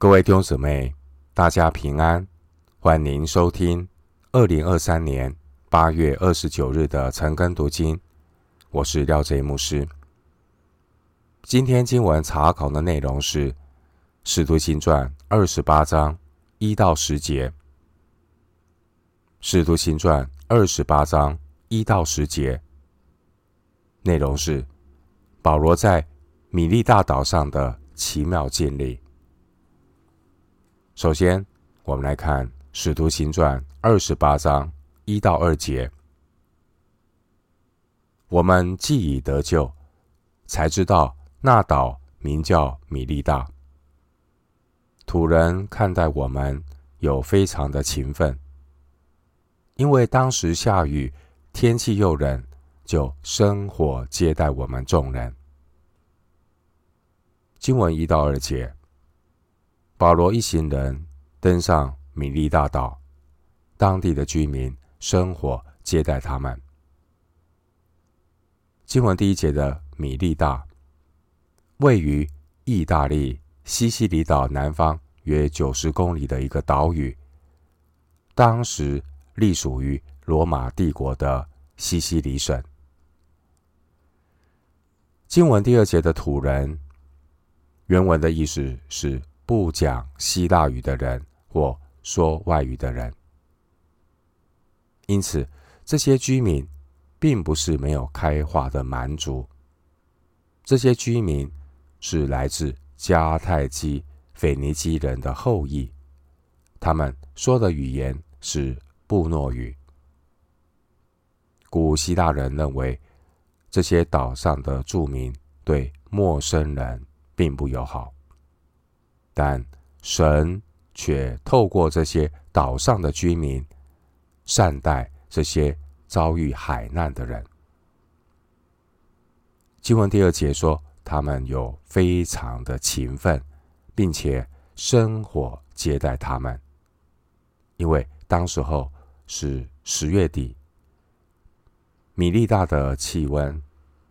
各位弟兄姊妹，大家平安，欢迎收听二零二三年八月二十九日的晨更读经。我是廖贼牧师。今天经文查考的内容是《使徒行传》二十八章一到十节，《使徒行传》二十八章一到十节内容是保罗在米利大岛上的奇妙经历。首先，我们来看《使徒行传》二十八章一到二节。我们既已得救，才知道那岛名叫米利大。土人看待我们有非常的勤奋，因为当时下雨，天气又冷，就生火接待我们众人。经文一到二节。保罗一行人登上米利大岛，当地的居民生火接待他们。经文第一节的米利大，位于意大利西西里岛南方约九十公里的一个岛屿，当时隶属于罗马帝国的西西里省。经文第二节的土人，原文的意思是。不讲希腊语的人或说外语的人，因此这些居民并不是没有开化的蛮族。这些居民是来自迦太基腓尼基人的后裔，他们说的语言是布诺语。古希腊人认为这些岛上的住民对陌生人并不友好。但神却透过这些岛上的居民，善待这些遭遇海难的人。经文第二节说，他们有非常的勤奋，并且生火接待他们。因为当时候是十月底，米利大的气温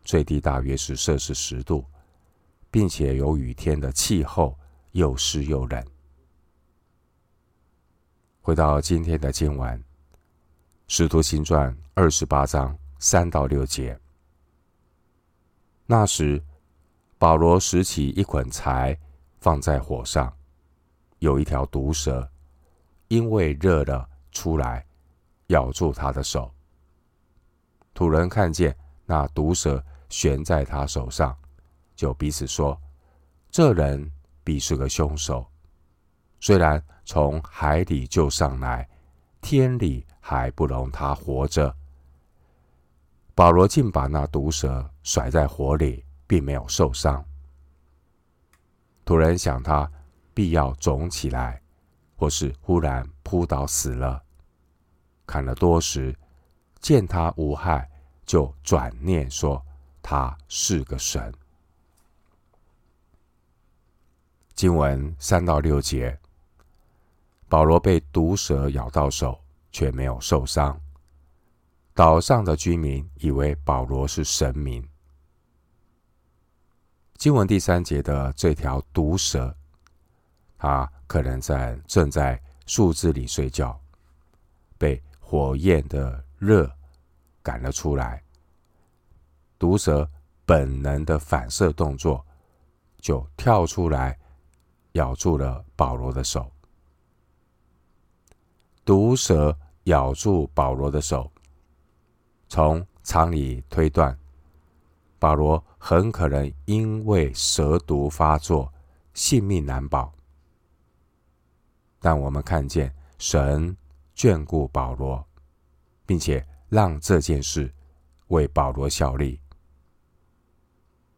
最低大约是摄氏十度，并且有雨天的气候。又湿又冷。回到今天的经文，《使徒行传》二十八章三到六节。那时，保罗拾起一捆柴，放在火上，有一条毒蛇，因为热了出来，咬住他的手。土人看见那毒蛇悬在他手上，就彼此说：“这人。”必是个凶手。虽然从海里救上来，天理还不容他活着。保罗竟把那毒蛇甩在火里，并没有受伤。土人想他必要肿起来，或是忽然扑倒死了。看了多时，见他无害，就转念说他是个神。经文三到六节，保罗被毒蛇咬到手，却没有受伤。岛上的居民以为保罗是神明。经文第三节的这条毒蛇，它可能在正在树枝里睡觉，被火焰的热赶了出来。毒蛇本能的反射动作，就跳出来。咬住了保罗的手，毒蛇咬住保罗的手。从常理推断，保罗很可能因为蛇毒发作，性命难保。但我们看见神眷顾保罗，并且让这件事为保罗效力。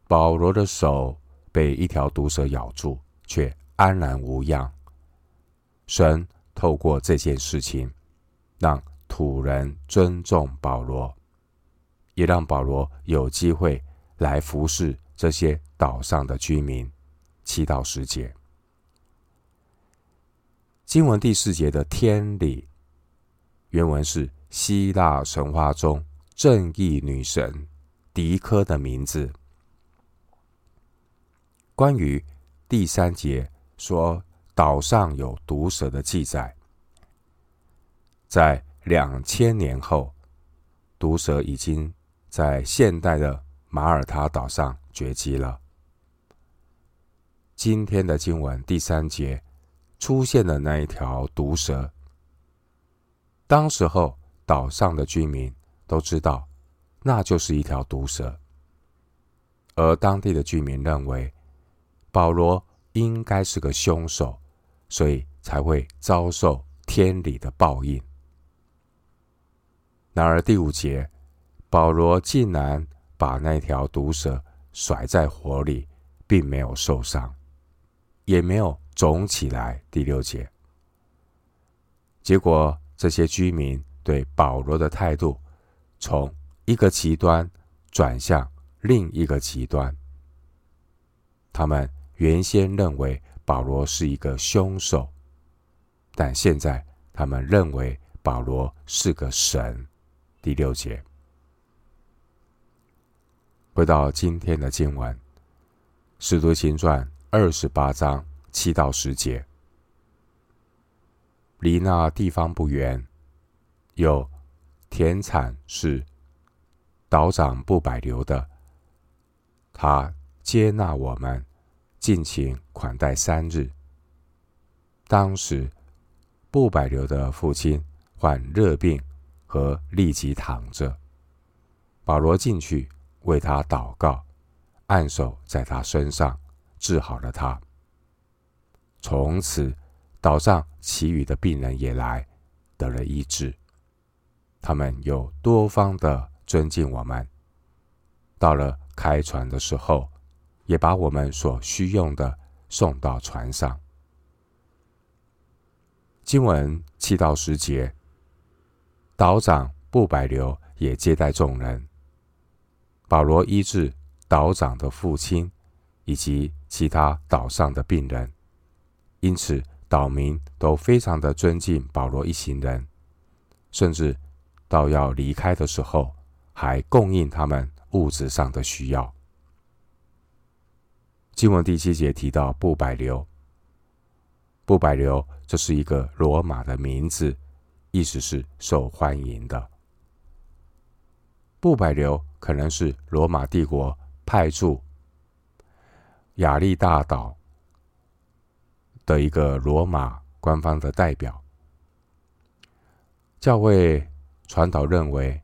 保罗的手被一条毒蛇咬住，却安然无恙。神透过这件事情，让土人尊重保罗，也让保罗有机会来服侍这些岛上的居民。七到十节，经文第四节的天理，原文是希腊神话中正义女神狄科的名字。关于第三节。说岛上有毒蛇的记载。在两千年后，毒蛇已经在现代的马耳他岛上绝迹了。今天的经文第三节出现的那一条毒蛇，当时候岛上的居民都知道，那就是一条毒蛇，而当地的居民认为保罗应该是个凶手，所以才会遭受天理的报应。然而第五节，保罗竟然把那条毒蛇甩在火里，并没有受伤，也没有肿起来。第六节，结果这些居民对保罗的态度，从一个极端转向另一个极端。他们原先认为保罗是一个凶手，但现在他们认为保罗是个神。第六节，回到今天的经文，《使徒行传》二十八章七到十节，离那地方不远，有田产是岛长布百流的，他接纳我们，尽情款待三日。当时布百流的父亲患热病。和立即躺着，保罗进去为他祷告，按手在他身上，治好了他。从此，岛上其余的病人也来得了医治。他们有多方的尊敬我们。到了开船的时候，也把我们所需用的送到船上。经文七到十节。岛长布百流也接待众人。保罗医治岛长的父亲以及其他岛上的病人，因此岛民都非常的尊敬保罗一行人，甚至到要离开的时候，还供应他们物质上的需要。经文第七节提到布百流，布百流这是一个罗马的名字。意思是受欢迎的。布百流可能是罗马帝国派驻亚历大岛的一个罗马官方的代表。教会传导认为，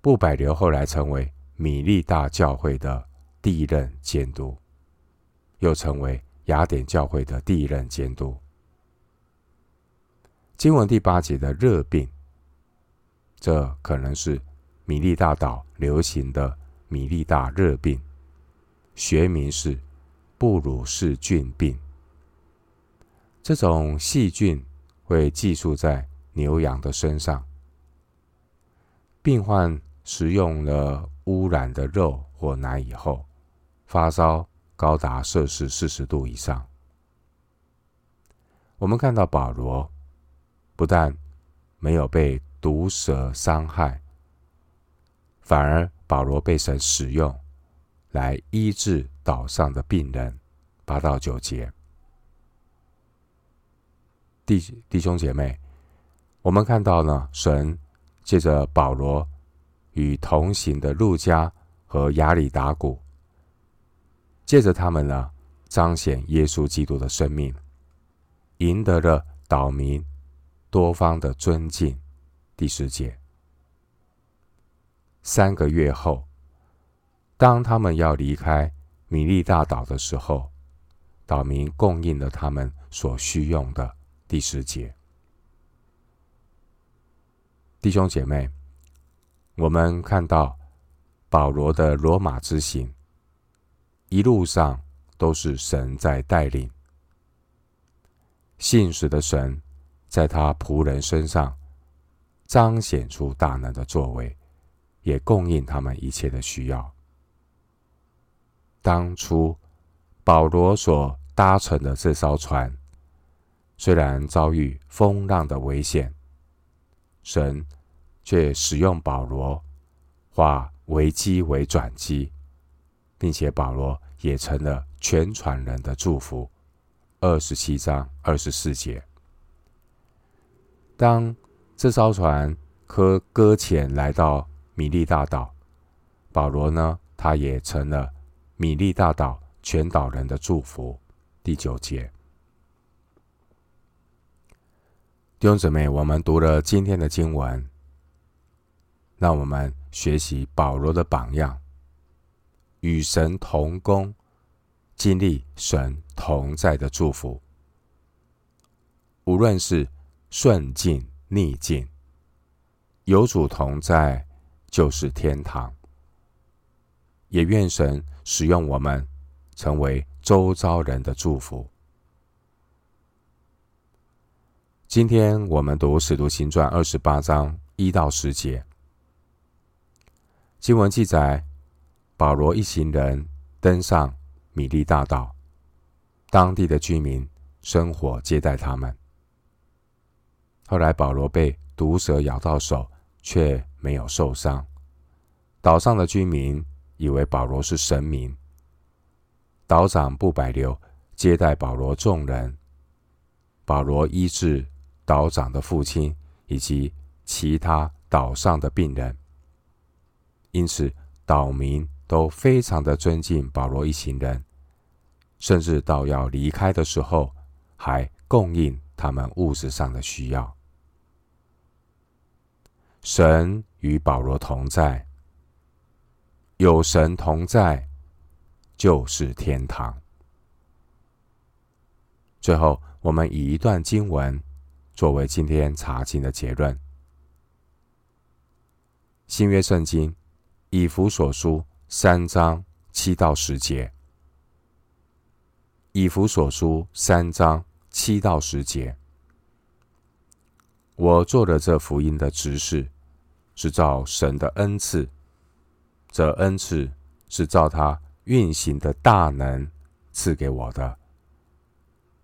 布百流后来成为米利大教会的第一任监督，又成为雅典教会的第一任监督。经文第八节的热病，这可能是米利大岛流行的米利大热病，学名是布鲁氏菌病。这种细菌会寄宿在牛羊的身上，病患食用了污染的肉或奶以后，发烧高达摄氏四十度以上。我们看到保罗。不但没有被毒蛇伤害，反而保罗被神使用来医治岛上的病人。八到九节，弟弟兄姐妹，我们看到呢，神借着保罗与同行的路加和亚里达古，借着他们呢，彰显耶稣基督的生命，赢得了岛民。多方的尊敬。第十节，三个月后，当他们要离开米利大岛的时候，岛民供应了他们所需用的。第十节，弟兄姐妹，我们看到保罗的罗马之行，一路上都是神在带领，信使的神。在他仆人身上彰显出大能的作为，也供应他们一切的需要。当初保罗所搭乘的这艘船，虽然遭遇风浪的危险，神却使用保罗化危机为转机，并且保罗也成了全船人的祝福。二十七章二十四节。当这艘船可搁浅来到米利大岛，保罗呢，他也成了米利大岛全岛人的祝福。第九节，弟兄姊妹，我们读了今天的经文，让我们学习保罗的榜样，与神同工，经历神同在的祝福。无论是顺境逆境，有主同在就是天堂。也愿神使用我们，成为周遭人的祝福。今天我们读《使徒行传》二十八章一到十节，经文记载，保罗一行人登上米利大岛，当地的居民生火接待他们。后来保罗被毒蛇咬到手，却没有受伤。岛上的居民以为保罗是神明。岛长布百流接待保罗众人，保罗医治岛长的父亲以及其他岛上的病人，因此岛民都非常的尊敬保罗一行人，甚至到要离开的时候，还供应他们物质上的需要。神与保罗同在，有神同在。就是天堂。最后，我们以一段经文作为今天查经的结论：新约圣经以弗所书三章七到十节。以弗所书三章七到十节，我做的这福音的执事，是照神的恩赐，这恩赐是照他。运行的大能赐给我的，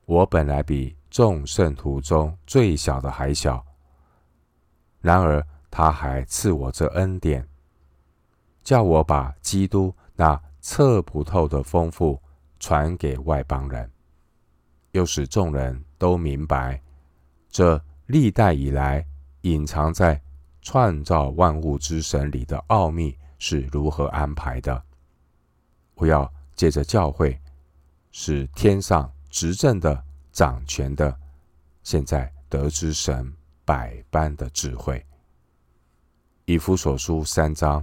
我本来比众圣徒中最小的还小，然而他还赐我这恩典，叫我把基督那测不透的丰富传给外邦人，又使众人都明白这历代以来隐藏在创造万物之神里的奥秘是如何安排的。我要借着教会，使天上执政的、掌权的，现在得知神百般的智慧。以弗所书三章